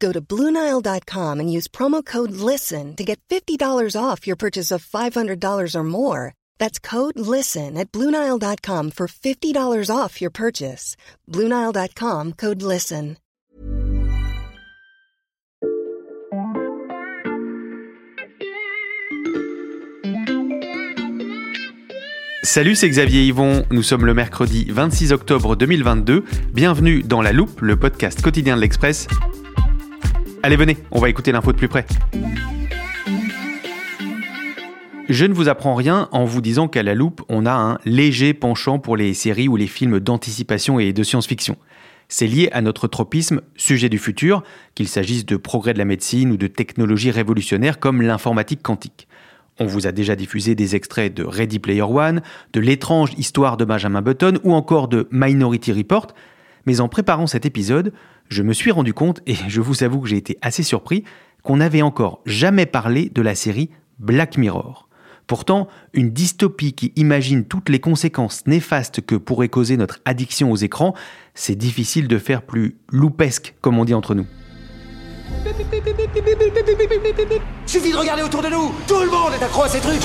Go to Bluenile.com and use promo code LISTEN to get $50 off your purchase of $500 or more. That's code LISTEN at Bluenile.com for $50 off your purchase. Bluenile.com code LISTEN. Salut, c'est Xavier Yvon. Nous sommes le mercredi 26 octobre 2022. Bienvenue dans La Loupe, le podcast quotidien de l'Express. Allez, venez, on va écouter l'info de plus près. Je ne vous apprends rien en vous disant qu'à la loupe, on a un léger penchant pour les séries ou les films d'anticipation et de science-fiction. C'est lié à notre tropisme sujet du futur, qu'il s'agisse de progrès de la médecine ou de technologies révolutionnaires comme l'informatique quantique. On vous a déjà diffusé des extraits de Ready Player One, de l'étrange histoire de Benjamin Button ou encore de Minority Report, mais en préparant cet épisode, je me suis rendu compte, et je vous avoue que j'ai été assez surpris, qu'on n'avait encore jamais parlé de la série Black Mirror. Pourtant, une dystopie qui imagine toutes les conséquences néfastes que pourrait causer notre addiction aux écrans, c'est difficile de faire plus loupesque, comme on dit entre nous. Suffit de regarder autour de nous Tout le monde est accro à ces trucs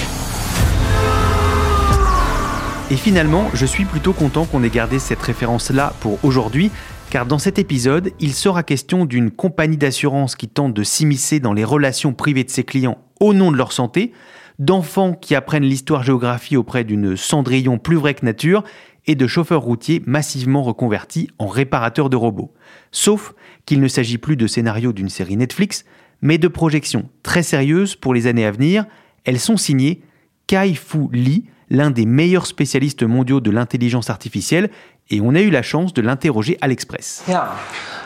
Et finalement, je suis plutôt content qu'on ait gardé cette référence-là pour aujourd'hui, car dans cet épisode, il sera question d'une compagnie d'assurance qui tente de s'immiscer dans les relations privées de ses clients au nom de leur santé, d'enfants qui apprennent l'histoire-géographie auprès d'une cendrillon plus vraie que nature, et de chauffeurs routiers massivement reconvertis en réparateurs de robots. Sauf qu'il ne s'agit plus de scénarios d'une série Netflix, mais de projections très sérieuses pour les années à venir. Elles sont signées Kai-Fu Lee, l'un des meilleurs spécialistes mondiaux de l'intelligence artificielle, et on a eu la chance de l'interroger à l'Express. Yeah,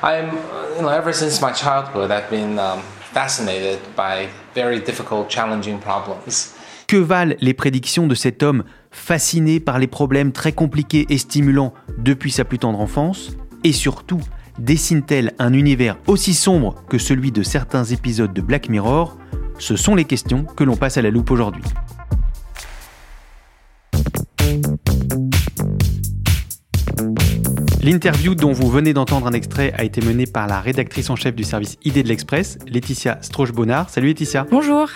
I'm, you know, ever since my childhood, I've been um, fascinated by very difficult, challenging problems. Que valent les prédictions de cet homme fasciné par les problèmes très compliqués et stimulants depuis sa plus tendre enfance? Et surtout, dessine-t-elle un univers aussi sombre que celui de certains épisodes de Black Mirror? Ce sont les questions que l'on passe à la loupe aujourd'hui. L'interview dont vous venez d'entendre un extrait a été menée par la rédactrice en chef du service ID de l'Express, Laetitia Strauch-Bonnard. Salut Laetitia. Bonjour.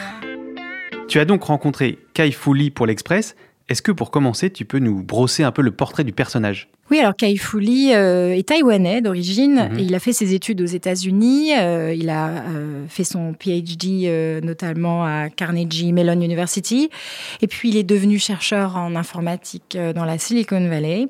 Tu as donc rencontré Kai Fu pour l'Express. Est-ce que pour commencer, tu peux nous brosser un peu le portrait du personnage? Oui, alors Kai Fu Lee euh, est taïwanais d'origine. Mhm. Il a fait ses études aux États-Unis. euh, il a euh, fait son PhD notamment à Carnegie Mellon University. Et puis il est devenu chercheur en informatique dans la Silicon Valley.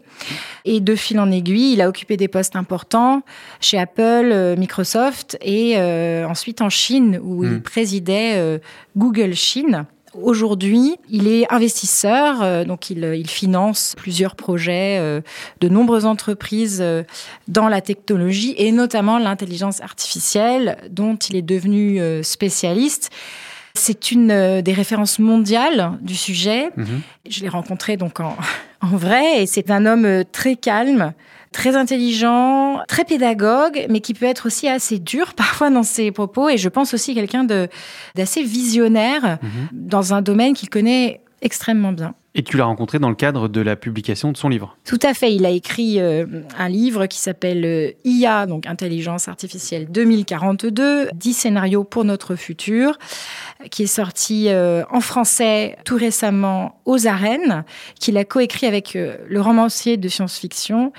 Et de fil en aiguille, il a occupé des postes importants chez Apple, Microsoft et ensuite en Chine où Mhm. il présidait euh, Google Chine. Aujourd'hui, il est investisseur, euh, donc il, il finance plusieurs projets euh, de nombreuses entreprises euh, dans la technologie et notamment l'intelligence artificielle dont il est devenu euh, spécialiste. C'est une euh, des références mondiales du sujet. Mhm. Je l'ai rencontré donc en, en vrai et c'est un homme euh, très calme, très intelligent, très pédagogue, mais qui peut être aussi assez dur parfois dans ses propos. Et je pense aussi quelqu'un de d'assez visionnaire Mhm. dans un domaine qu'il connaît extrêmement bien. Et tu l'as rencontré dans le cadre de la publication de son livre. Tout à fait. Il a écrit euh, un livre qui s'appelle euh, IA, donc Intelligence artificielle 2042, 10 scénarios pour notre futur, qui est sorti euh, en français tout récemment aux arènes, qu'il a coécrit avec le romancier de science-fiction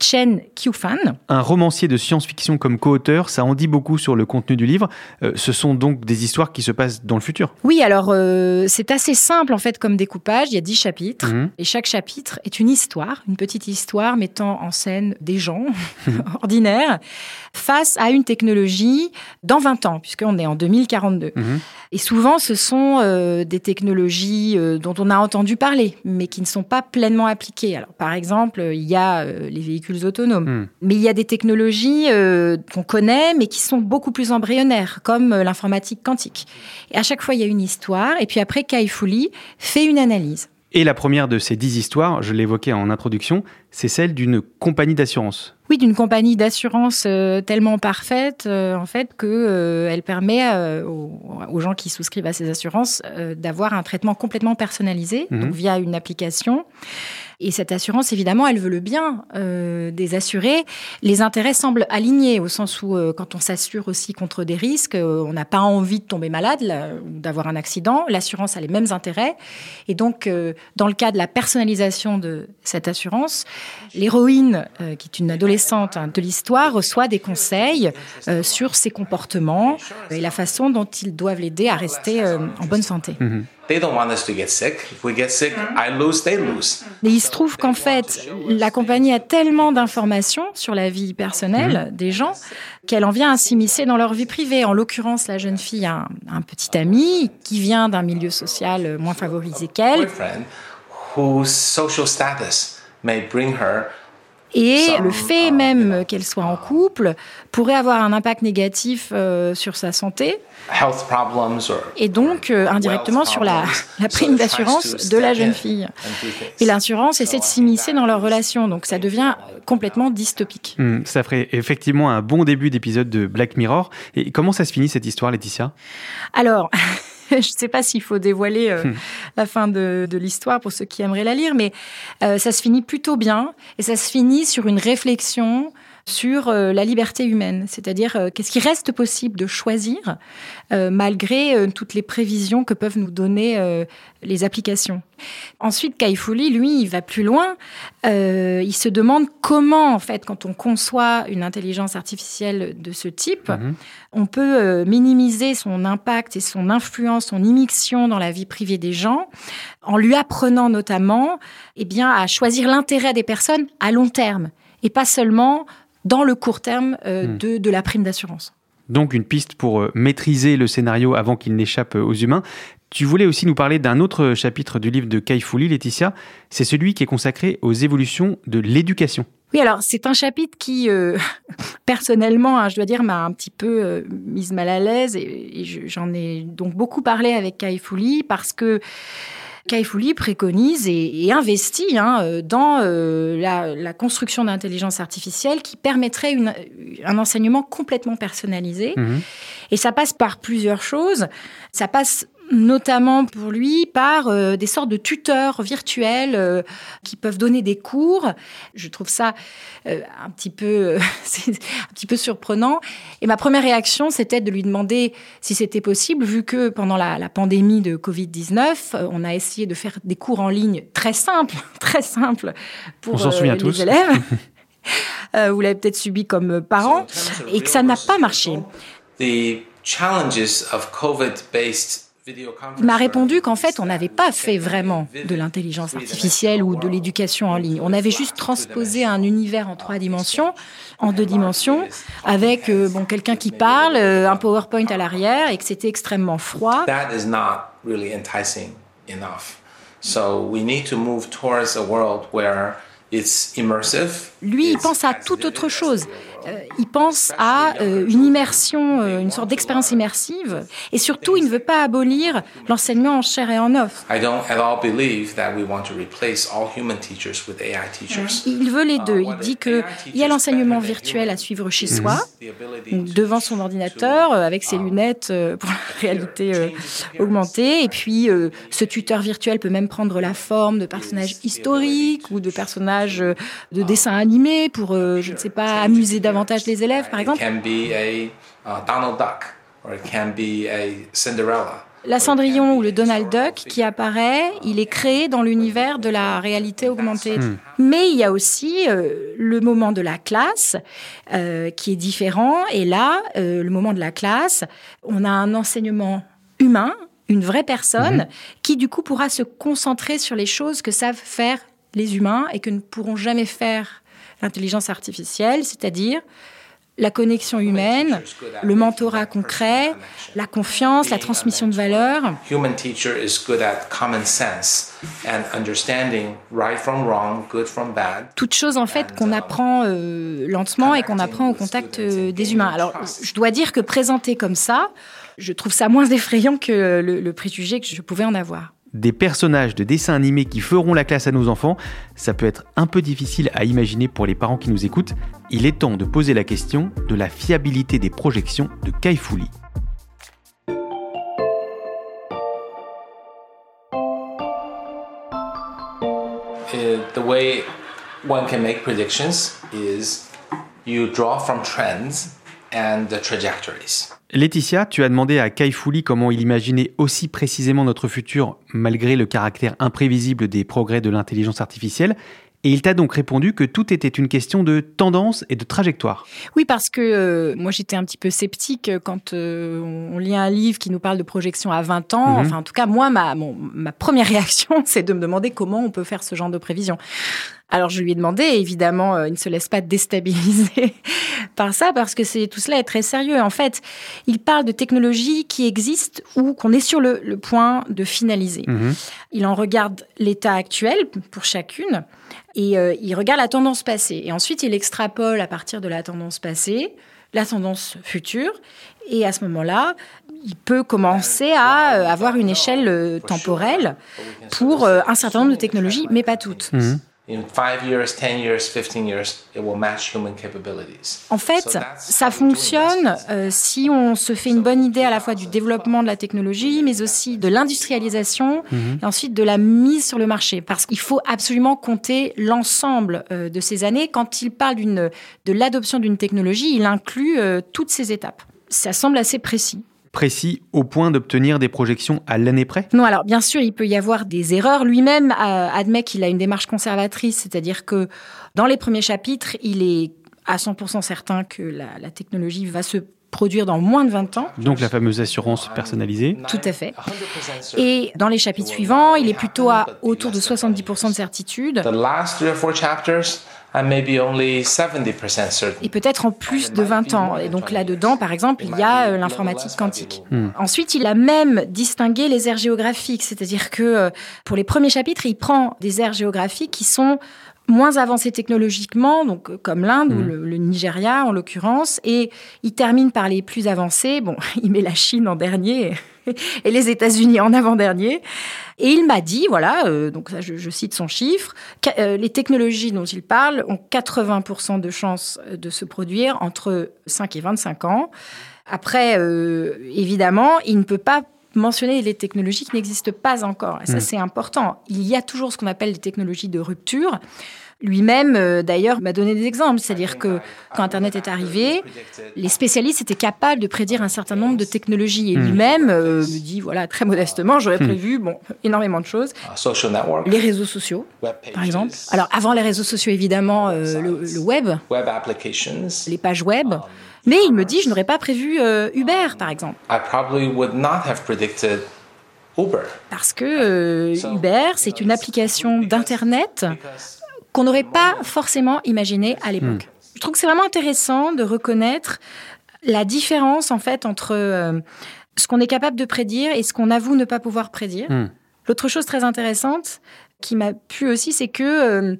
Chen Qiufan. Un romancier de science-fiction comme co-auteur, ça en dit beaucoup sur le contenu du livre. Euh, ce sont donc des histoires qui se passent dans le futur. Oui, alors euh, c'est assez simple en fait comme découpage. Il y a dix chapitres Mhm. et chaque chapitre est une histoire, une petite histoire mettant en scène des gens ordinaires face à une technologie dans 20 ans, puisqu'on est en 2042. Mhm. Et souvent, ce sont euh, des technologies dont on a entendu parler, mais qui ne sont pas pleinement appliquées. Alors, par exemple, il y a les véhicules autonomes, Mhm. mais il y a des technologies euh, qu'on connaît, mais qui sont beaucoup plus embryonnaires, comme euh, l'informatique quantique. Et à chaque fois, il y a une histoire, et puis après, Kai fait une analyse. Et la première de ces dix histoires, je l'évoquais en introduction, c'est celle d'une compagnie d'assurance. Oui, d'une compagnie d'assurance euh, tellement parfaite, euh, en fait, que euh, elle permet aux, aux gens qui souscrivent à ces assurances d'avoir un traitement complètement personnalisé, Mhm. donc via une application. Et cette assurance, évidemment, elle veut le bien euh, des assurés. Les intérêts semblent alignés, au sens où, euh, quand on s'assure aussi contre des risques, euh, on n'a pas envie de tomber malade là, ou d'avoir un accident. L'assurance a les mêmes intérêts. Et donc, euh, dans le cas de la personnalisation de cette assurance, l'héroïne, euh, qui est une adolescente hein, de l'histoire, reçoit des conseils euh, sur ses comportements et la façon dont ils doivent l'aider à rester en bonne santé. They don't want us to get sick. If we get sick, I lose, they lose. Et il se trouve qu'en fait, la compagnie a tellement d'informations sur la vie personnelle des gens qu'elle en vient à s'immiscer dans leur vie privée. En l'occurrence, la jeune fille a un, un petit ami qui vient d'un milieu social moins favorisé qu'elle. Whose social status may bring her Et le fait même qu'elle soit en couple pourrait avoir un impact négatif euh, sur sa santé health problems or et donc euh, indirectement sur la, la prime d'assurance de la jeune fille. Et l'assurance essaie de s'immiscer dans leur relation, donc ça devient complètement dystopique. Hmm, ça ferait effectivement un bon début d'épisode de Black Mirror. Et comment ça se finit cette histoire, Laetitia? Alors, je ne sais pas s'il faut dévoiler euh, Hmm. la fin de, de l'histoire pour ceux qui aimeraient la lire, mais euh, ça se finit plutôt bien et ça se finit sur une réflexion sur euh, la liberté humaine, c'est-à-dire euh, qu'est-ce qui reste possible de choisir euh, malgré toutes les prévisions que peuvent nous donner les applications. Ensuite, Kai Fu Lee, lui, il va plus loin. Euh, il se demande comment, en fait, quand on conçoit une intelligence artificielle de ce type, Mhm. on peut euh, minimiser son impact et son influence, son immixtion dans la vie privée des gens, en lui apprenant notamment eh bien, à choisir l'intérêt des personnes à long terme, et pas seulement dans le court terme euh, Hmm. de, de la prime d'assurance. Donc une piste pour euh, maîtriser le scénario avant qu'il n'échappe euh, aux humains. Tu voulais aussi nous parler d'un autre chapitre du livre de Kai Fu Lee, Laetitia. C'est celui qui est consacré aux évolutions de l'éducation. Oui, alors c'est un chapitre qui, euh, personnellement, hein, je dois dire, m'a un petit peu euh, mise mal à l'aise et, et je- j'en ai donc beaucoup parlé avec Kai Fu Lee parce que Kai Fu Lee préconise et, et investit hein, euh, dans euh, la, la construction d'intelligence artificielle qui permettrait une- un enseignement complètement personnalisé. Mhm. Et ça passe par plusieurs choses. Ça passe notamment pour lui par euh, des sortes de tuteurs virtuels euh, qui peuvent donner des cours. Je trouve ça euh, un petit peu un petit peu surprenant. Et ma première réaction, c'était de lui demander si c'était possible, vu que pendant la, la pandémie de Covid-19, euh, on a essayé de faire des cours en ligne très simples, très simples pour euh, les tous. élèves. Euh, vous l'avez peut-être subi comme parents, et que ça n'a pas marché. The challenges of COVID-based Il m'a répondu qu'en fait, on n'avait pas fait vraiment de l'intelligence artificielle ou de l'éducation en ligne. On avait juste transposé un univers en trois dimensions, en deux dimensions, avec euh, bon quelqu'un qui parle, euh, un PowerPoint à l'arrière, et que c'était extrêmement froid. That is not really enticing enough. So we need to move towards a world where it's immersive. Lui, il pense à toute autre chose. Euh, il pense à euh, une immersion, euh, une sorte d'expérience immersive. Et surtout, il ne veut pas abolir l'enseignement en chair et en os. I don't at all believe that we want to replace all human teachers with AI teachers. Il veut les deux. Il dit qu'il y a l'enseignement virtuel à suivre chez soi, devant son ordinateur, avec ses lunettes euh, pour la réalité augmentée. Et puis, ce tuteur virtuel peut même prendre la forme de personnages historiques ou de personnages de dessins animés pour, je ne sais pas, amuser davantage les élèves, par It exemple. can be a uh, Donald Duck or it can be a Cinderella. La Cendrillon ou le Donald Duck qui apparaît, il est créé dans l'univers de la réalité augmentée. Hmm. Mais il y a aussi euh, le moment de la classe euh, qui est différent. Et là, euh, le moment de la classe, on a un enseignement humain, une vraie personne, qui du coup pourra se concentrer sur les choses que savent faire les humains et que ne pourront jamais faire l'intelligence artificielle, c'est-à-dire la connexion humaine, le mentorat concret, la confiance, la transmission de valeurs. Human teacher is good at common sense and understanding right from wrong, good from bad. Toutes choses en fait qu'on apprend euh, lentement et qu'on apprend au contact euh, des humains. Alors je dois dire que présenté comme ça, je trouve ça moins effrayant que le, le préjugé que je pouvais en avoir des personnages de dessins animés qui feront la classe à nos enfants, ça peut être un peu difficile à imaginer pour les parents qui nous écoutent. Il est temps de poser la question de la fiabilité des projections de Kaifouli. Uh, Laetitia, tu as demandé à Kai Fouli comment il imaginait aussi précisément notre futur malgré le caractère imprévisible des progrès de l'intelligence artificielle. Et il t'a donc répondu que tout était une question de tendance et de trajectoire. Oui, parce que euh, moi j'étais un petit peu sceptique quand euh, on lit un livre qui nous parle de projection à 20 ans. Mhm. Enfin, en tout cas, moi, ma, mon- ma première réaction, c'est de me demander comment on peut faire ce genre de prévision. Alors je lui ai demandé, et évidemment, euh, il ne se laisse pas déstabiliser par ça, parce que c'est tout cela est très sérieux. En fait, il parle de technologies qui existent ou qu'on est sur le, le point de finaliser. Mhm. Il en regarde l'état actuel pour chacune et euh, il regarde la tendance passée. Et ensuite, il extrapole à partir de la tendance passée la tendance future. Et à ce moment-là, il peut commencer à euh, avoir une échelle euh, temporelle pour euh, un certain nombre de technologies, mais pas toutes. Mhm. In 5 years, 10 years, 15 years, it will match human capabilities. En fait, ça fonctionne euh, si on se fait une bonne idée à la fois du développement de la technologie, mais aussi de l'industrialisation et ensuite de la mise sur le marché. Parce qu'il faut absolument compter l'ensemble euh, de ces années. Quand il parle de l'adoption d'une technologie, il inclut euh, toutes ces étapes. Ça semble assez précis. Précis au point d'obtenir des projections à l'année près? Non, alors bien sûr, il peut y avoir des erreurs. Lui-même euh, admet qu'il a une démarche conservatrice, c'est-à-dire que dans les premiers chapitres, il est à 100% certain que la, la technologie va se produire dans moins de 20 ans. Donc la fameuse assurance personnalisée. Tout à fait. 100% certain. Et dans les chapitres suivants, il est plutôt à autour de 70% de certitude. The last three or four chapters, I may be only 70% certain. Et peut-être en plus de 20 ans. Et donc là-dedans, par exemple, il y a euh, l'informatique quantique. Ensuite, il a même distingué les aires géographiques. C'est-à-dire que euh, pour les premiers chapitres, il prend des aires géographiques qui sont moins avancées technologiquement, donc euh, comme l'Inde ou le, le Nigeria en l'occurrence, et il termine par les plus avancées. Bon, il met la Chine en dernier et les États-Unis en avant-dernier. Et il m'a dit, voilà, euh, donc ça, je, je cite son chiffre, euh, les technologies dont il parle ont 80% de chances de se produire entre 5 et 25 ans. Après, euh, évidemment, il ne peut pas mentionner les technologies qui n'existent pas encore. Et ça, Mm. c'est important. Il y a toujours ce qu'on appelle des technologies de rupture. Lui-même, euh, d'ailleurs, m'a donné des exemples. C'est-à-dire que quand Internet est arrivé, les spécialistes étaient capables de prédire un certain nombre de technologies. Et Mm. lui-même euh, me dit, voilà, très modestement, j'aurais Mm. prévu bon, énormément de choses. Les réseaux sociaux, web par exemple. Alors, avant les réseaux sociaux, évidemment, euh, le, le web, web applications. les pages web. Mais il me dit, je n'aurais pas prévu euh, Uber, par exemple. I probably would not have predicted Uber. Parce que euh, Uber, c'est une application d'Internet qu'on n'aurait pas forcément imaginé à l'époque. Je trouve que c'est vraiment intéressant de reconnaître la différence, en fait, entre euh, ce qu'on est capable de prédire et ce qu'on avoue ne pas pouvoir prédire. Hmm. L'autre chose très intéressante qui m'a plu aussi, c'est que euh,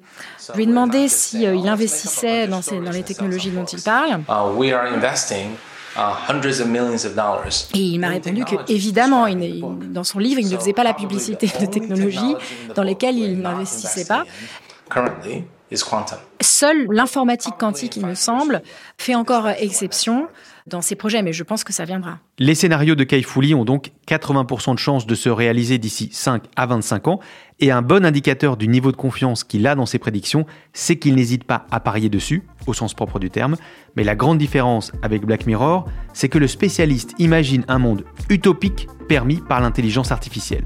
je lui ai demandé si euh, il investissait dans, ces- dans les technologies dont il parle. Uh, uh. Et il m'a répondu que, évidemment, il, dans son livre, il ne faisait pas la publicité de technologies dans lesquelles il n'investissait pas. Seule l'informatique quantique, il me semble, fait encore exception dans ces projets, mais je pense que ça viendra. Les scénarios de Kai Lee ont donc 80% de chances de se réaliser d'ici 5 à 25 ans, et un bon indicateur du niveau de confiance qu'il a dans ses prédictions, c'est qu'il n'hésite pas à parier dessus, au sens propre du terme. Mais la grande différence avec Black Mirror, c'est que le spécialiste imagine un monde utopique permis par l'intelligence artificielle.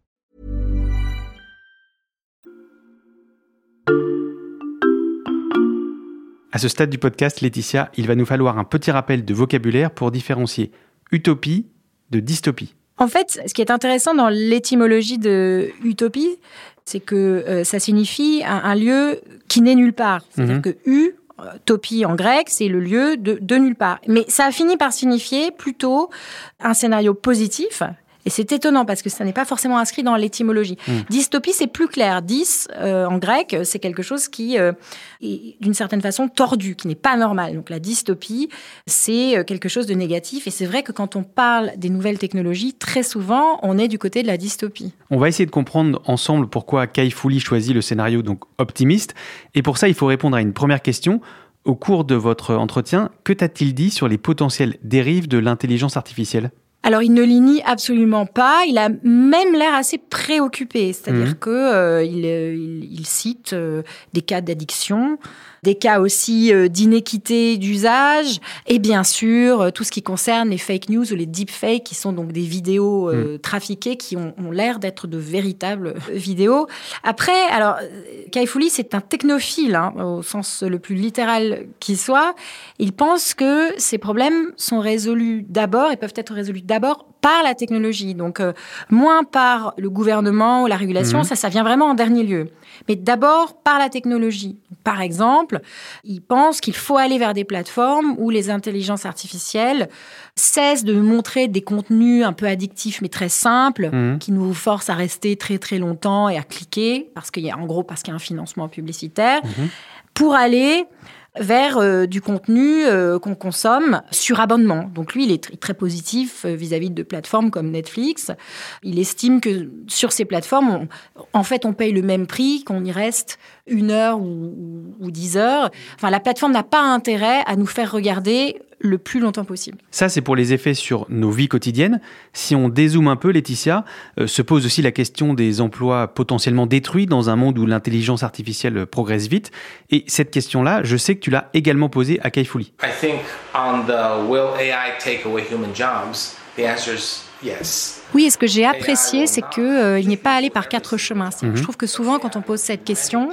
À ce stade du podcast, Laetitia, il va nous falloir un petit rappel de vocabulaire pour différencier utopie de dystopie. En fait, ce qui est intéressant dans l'étymologie de utopie, c'est que euh, ça signifie un, un lieu qui n'est nulle part. C'est-à-dire Mhm. que u, topie en grec, c'est le lieu de, de nulle part. Mais ça a fini par signifier plutôt un scénario positif. Et c'est étonnant parce que ça n'est pas forcément inscrit dans l'étymologie. Dystopie, c'est plus clair. Dys, euh, en grec, c'est quelque chose qui euh, est d'une certaine façon tordu, qui n'est pas normal. Donc la dystopie, c'est euh, quelque chose de négatif. Et c'est vrai que quand on parle des nouvelles technologies, très souvent, on est du côté de la dystopie. On va essayer de comprendre ensemble pourquoi Kai Lee choisit le scénario donc optimiste. Et pour ça, il faut répondre à une première question. Au cours de votre entretien, que t'a-t-il dit sur les potentielles dérives de l'intelligence artificielle? Alors, il ne les nie absolument pas. Il a même l'air assez préoccupé. C'est-à-dire Mhm. que euh, il, euh, il- il cite euh, des cas d'addiction, des cas aussi euh, d'inéquité d'usage, et bien sûr, euh, tout ce qui concerne les fake news ou les deepfakes, qui sont donc des vidéos euh, trafiquées qui ont, ont l'air d'être de véritables vidéos. Après, alors, Kai Fu Lee, c'est un technophile, hein, au sens le plus littéral qui soit. Il pense que ces problèmes sont résolus d'abord et peuvent être résolus d'abord par la technologie. Donc, euh, moins par le gouvernement ou la régulation, Mhm. ça, ça vient vraiment en dernier lieu. Mais d'abord par la technologie. Par exemple, il pense qu'il faut aller vers des plateformes où les intelligences artificielles cessent de montrer des contenus un peu addictifs mais très simples Mhm. qui nous forcent à rester très très longtemps et à cliquer parce qu'il y a en gros parce qu'il y a un financement publicitaire pour aller vers euh, du contenu euh, qu'on consomme sur abonnement. Donc lui, il est tr- très positif euh, vis-à-vis de plateformes comme Netflix. Il estime que sur ces plateformes, en fait, on paye le même prix qu'on y reste une heure ou, ou- ou dix heures. Enfin, la plateforme n'a pas intérêt à nous faire regarder le plus longtemps possible. Ça, c'est pour les effets sur nos vies quotidiennes. Si on dézoome un peu, Laetitia, euh, se pose aussi la question des emplois potentiellement détruits dans un monde où l'intelligence artificielle progresse vite. Et cette question-là, je sais que tu l'as également posée à Kai Fu Lee. I think on the will AI take away human jobs, the answer is. Oui, et ce que j'ai apprécié, c'est que euh, n'est pas allé par quatre chemins. Je trouve que souvent, quand on pose cette question,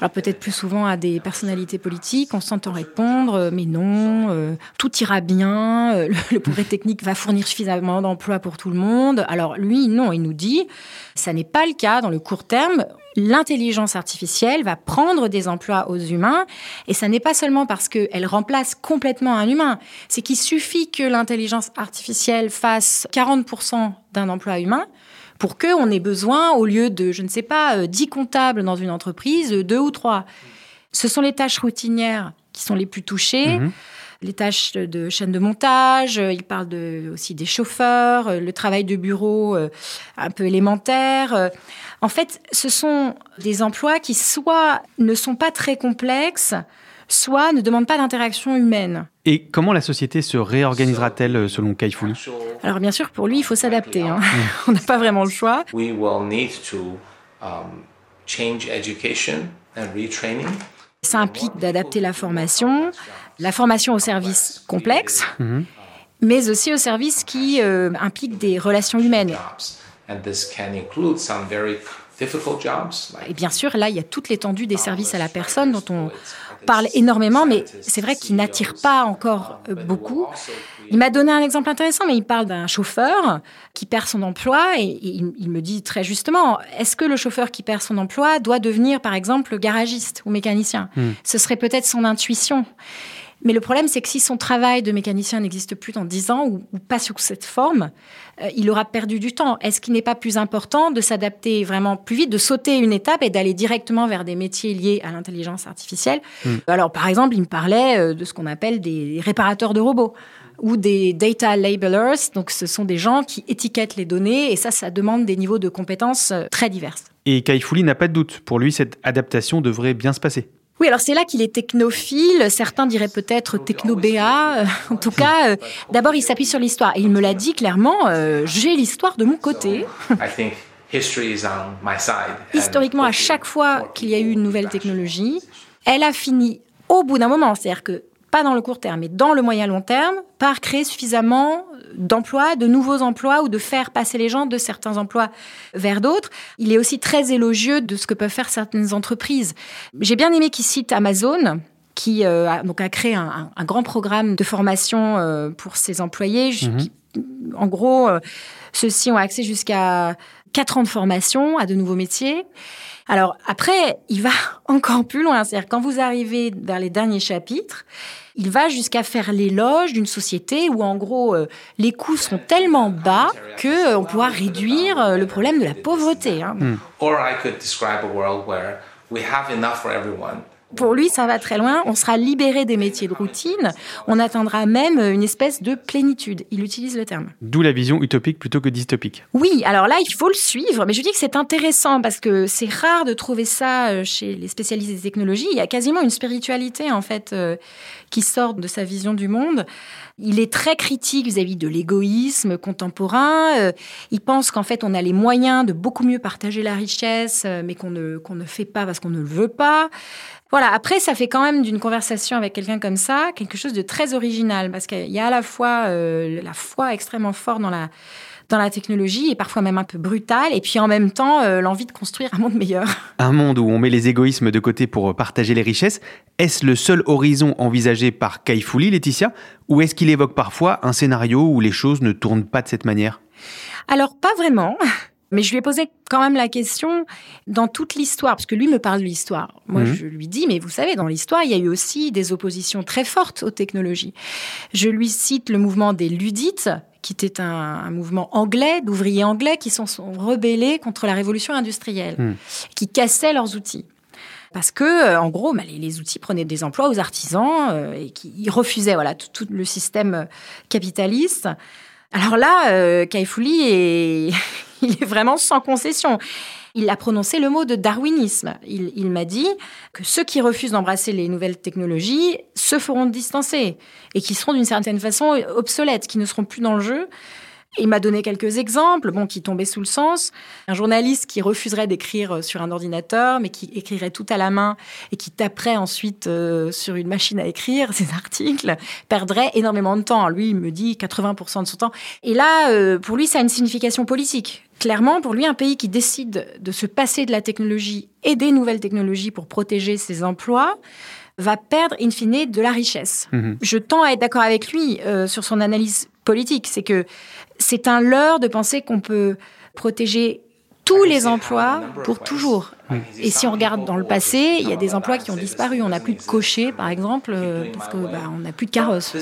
alors peut-être plus souvent à des personnalités politiques, on s'entend répondre, euh, mais non, euh, tout ira bien, euh, le, le progrès technique va fournir suffisamment d'emplois pour tout le monde. Alors lui, non, il nous dit, ça n'est pas le cas dans le court terme. L'intelligence artificielle va prendre des emplois aux humains, et ça n'est pas seulement parce qu'elle remplace complètement un humain, c'est qu'il suffit que l'intelligence artificielle fasse 40% d'un emploi humain pour qu'on ait besoin, au lieu de, je ne sais pas, euh, 10 comptables dans une entreprise, euh, deux ou trois. Ce sont les tâches routinières qui sont les plus touchées. Mhm. Les tâches de chaîne de montage, euh, il parle de, aussi des chauffeurs, euh, le travail de bureau euh, un peu élémentaire. En fait, ce sont des emplois qui soit ne sont pas très complexes, soit ne demandent pas d'interaction humaine. Et comment la société se réorganisera-t-elle selon Kai Fu Lee Actual- Alors bien sûr, pour lui, il faut s'adapter. hein. On n'a pas vraiment le choix. We will need to um, change education and retraining. Ça implique d'adapter la formation, la formation aux services complexes, mais aussi aux services qui euh, impliquent des relations humaines. Et bien sûr, là, il y a toute l'étendue des services à la personne dont on, parle énormément, mais c'est vrai qu'il n'attire pas encore euh, beaucoup. Il m'a donné un exemple intéressant, mais il parle d'un chauffeur qui perd son emploi et, il, me dit très justement, est-ce que le chauffeur qui perd son emploi doit devenir par exemple garagiste ou mécanicien? Hmm. Ce serait peut-être son intuition. Mais le problème, c'est que si son travail de mécanicien n'existe plus dans 10 ans ou, pas sous cette forme, euh, il aura perdu du temps. Est-ce qu'il n'est pas plus important de s'adapter vraiment plus vite, de sauter une étape et d'aller directement vers des métiers liés à l'intelligence artificielle hmm. Alors, par exemple, il me parlait euh, de ce qu'on appelle des réparateurs de robots ou des data labelers. Donc, ce sont des gens qui étiquettent les données et ça, ça demande des niveaux de compétences euh, très divers. Et Kaifouli n'a pas de doute. Pour lui, cette adaptation devrait bien se passer. Oui, alors c'est là qu'il est technophile. Certains diraient peut-être techno-BA. Euh, en tout cas, euh, d'abord, il s'appuie sur l'histoire. Et il me l'a dit clairement, euh, j'ai l'histoire de mon côté. Historiquement, à chaque fois qu'il y a eu une nouvelle technologie, elle a fini au bout d'un moment. C'est-à-dire que pas dans le court terme, mais dans le moyen long terme, par créer suffisamment d'emplois, de nouveaux emplois ou de faire passer les gens de certains emplois vers d'autres. Il est aussi très élogieux de ce que peuvent faire certaines entreprises. J'ai bien aimé qu'il cite Amazon qui euh, a, donc a créé un, grand programme de formation euh, pour ses employés. Mhm. En gros, euh, ceux-ci ont accès jusqu'à 4 ans de formation à de nouveaux métiers. Alors après, il va encore plus loin. C'est-à-dire quand vous arrivez dans les derniers chapitres, il va jusqu'à faire l'éloge d'une société où en gros euh, les coûts sont tellement bas que euh, on pourra réduire euh, le problème de la pauvreté. Hein. Pour lui, ça va très loin. On sera libéré des métiers de routine. On atteindra même une espèce de plénitude. Il utilise le terme. D'où la vision utopique plutôt que dystopique. Oui, alors là, il faut le suivre. Mais je dis que c'est intéressant parce que c'est rare de trouver ça euh, chez les spécialistes des technologies. Il y a quasiment une spiritualité, en fait, euh, qui sort de sa vision du monde. Il est très critique vis-à-vis de l'égoïsme contemporain. Euh, il pense qu'en fait, on a les moyens de beaucoup mieux partager la richesse, mais qu'on ne, qu'on ne fait pas parce qu'on ne le veut pas. Voilà, après, ça fait quand même d'une conversation avec quelqu'un comme ça quelque chose de très original, parce qu'il y a à la fois euh, la foi extrêmement forte dans la, dans la technologie et parfois même un peu brutale, et puis en même temps euh, l'envie de construire un monde meilleur. Un monde où on met les égoïsmes de côté pour partager les richesses, est-ce le seul horizon envisagé par Kaifouli, Laetitia, ou est-ce qu'il évoque parfois un scénario où les choses ne tournent pas de cette manière? Alors pas vraiment. Mais je lui ai posé quand même la question dans toute l'histoire, parce que lui me parle de l'histoire. Moi, mhm. je lui dis, mais vous savez, dans l'histoire, il y a eu aussi des oppositions très fortes aux technologies. Je lui cite le mouvement des Ludites, qui était un, mouvement anglais, d'ouvriers anglais, qui sont, sont, rebellés contre la révolution industrielle, mhm. qui cassaient leurs outils parce que, euh, en gros, bah, les, outils prenaient des emplois aux artisans euh, et qui refusaient voilà tout, le système euh, capitaliste. Alors là, euh, Kaifouli est, il est vraiment sans concession. Il a prononcé le mot de darwinisme. Il, m'a dit que ceux qui refusent d'embrasser les nouvelles technologies se feront distancer et qui seront d'une certaine façon obsolètes, qui ne seront plus dans le jeu. Il m'a donné quelques exemples, bon, qui tombaient sous le sens. Un journaliste qui refuserait d'écrire euh, sur un ordinateur, mais qui écrirait tout à la main et qui taperait ensuite euh, sur une machine à écrire ses articles, perdrait énormément de temps. Lui, il me dit 80% de son temps. Et là, euh, pour lui, ça a une signification politique. Clairement, pour lui, un pays qui décide de se passer de la technologie et des nouvelles technologies pour protéger ses emplois, va perdre in fine de la richesse. Mhm. Je tends à être d'accord avec lui sur son analyse politique. C'est que c'est un leurre de penser qu'on peut protéger tous les emplois pour toujours. Et si on regarde dans le passé, il y a des emplois qui ont disparu. On n'a plus de cochers, par exemple, parce qu'on bah, n'a plus de carrosses.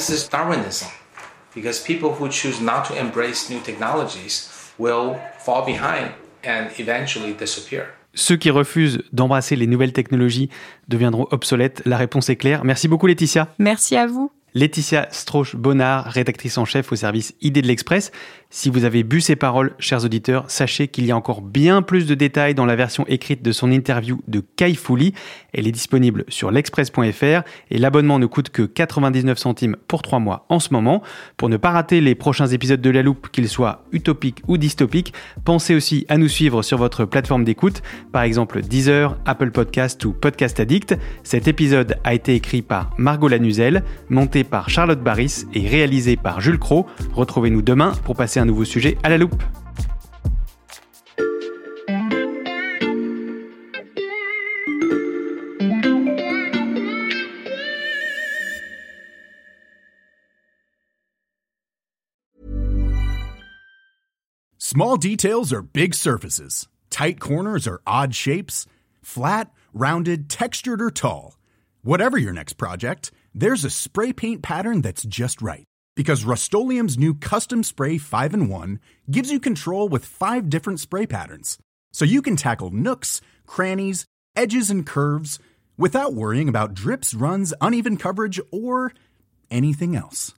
Because people who choose not to embrace new technologies will fall behind and eventually disappear. Ceux qui refusent d'embrasser les nouvelles technologies deviendront obsolètes. La réponse est claire. Merci beaucoup Laetitia. Merci à vous. Laetitia Strauch-Bonnard, rédactrice en chef au service Idées de l'Express. Si vous avez bu ces paroles, chers auditeurs, sachez qu'il y a encore bien plus de détails dans la version écrite de son interview de Kai Fouli. Elle est disponible sur l'express.fr et l'abonnement ne coûte que 99 centimes pour 3 mois en ce moment. Pour ne pas rater les prochains épisodes de La Loupe, qu'ils soient utopiques ou dystopiques, pensez aussi à nous suivre sur votre plateforme d'écoute, par exemple Deezer, Apple Podcast ou Podcast Addict. Cet épisode a été écrit par Margot Lanuzel, monté par Charlotte Baris et réalisé par Jules Cro. Retrouvez-nous demain pour passer un nouveau sujet à la loupe. Small details are big surfaces. Tight corners are odd shapes. Flat, rounded, textured or tall. Whatever your next project, there's a spray paint pattern that's just right. Because Rust new Custom Spray 5 in 1 gives you control with five different spray patterns. So you can tackle nooks, crannies, edges, and curves without worrying about drips, runs, uneven coverage, or anything else.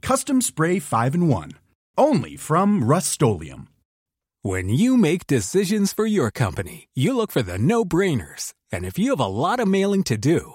Custom Spray 5 in 1. Only from Rust When you make decisions for your company, you look for the no brainers. And if you have a lot of mailing to do,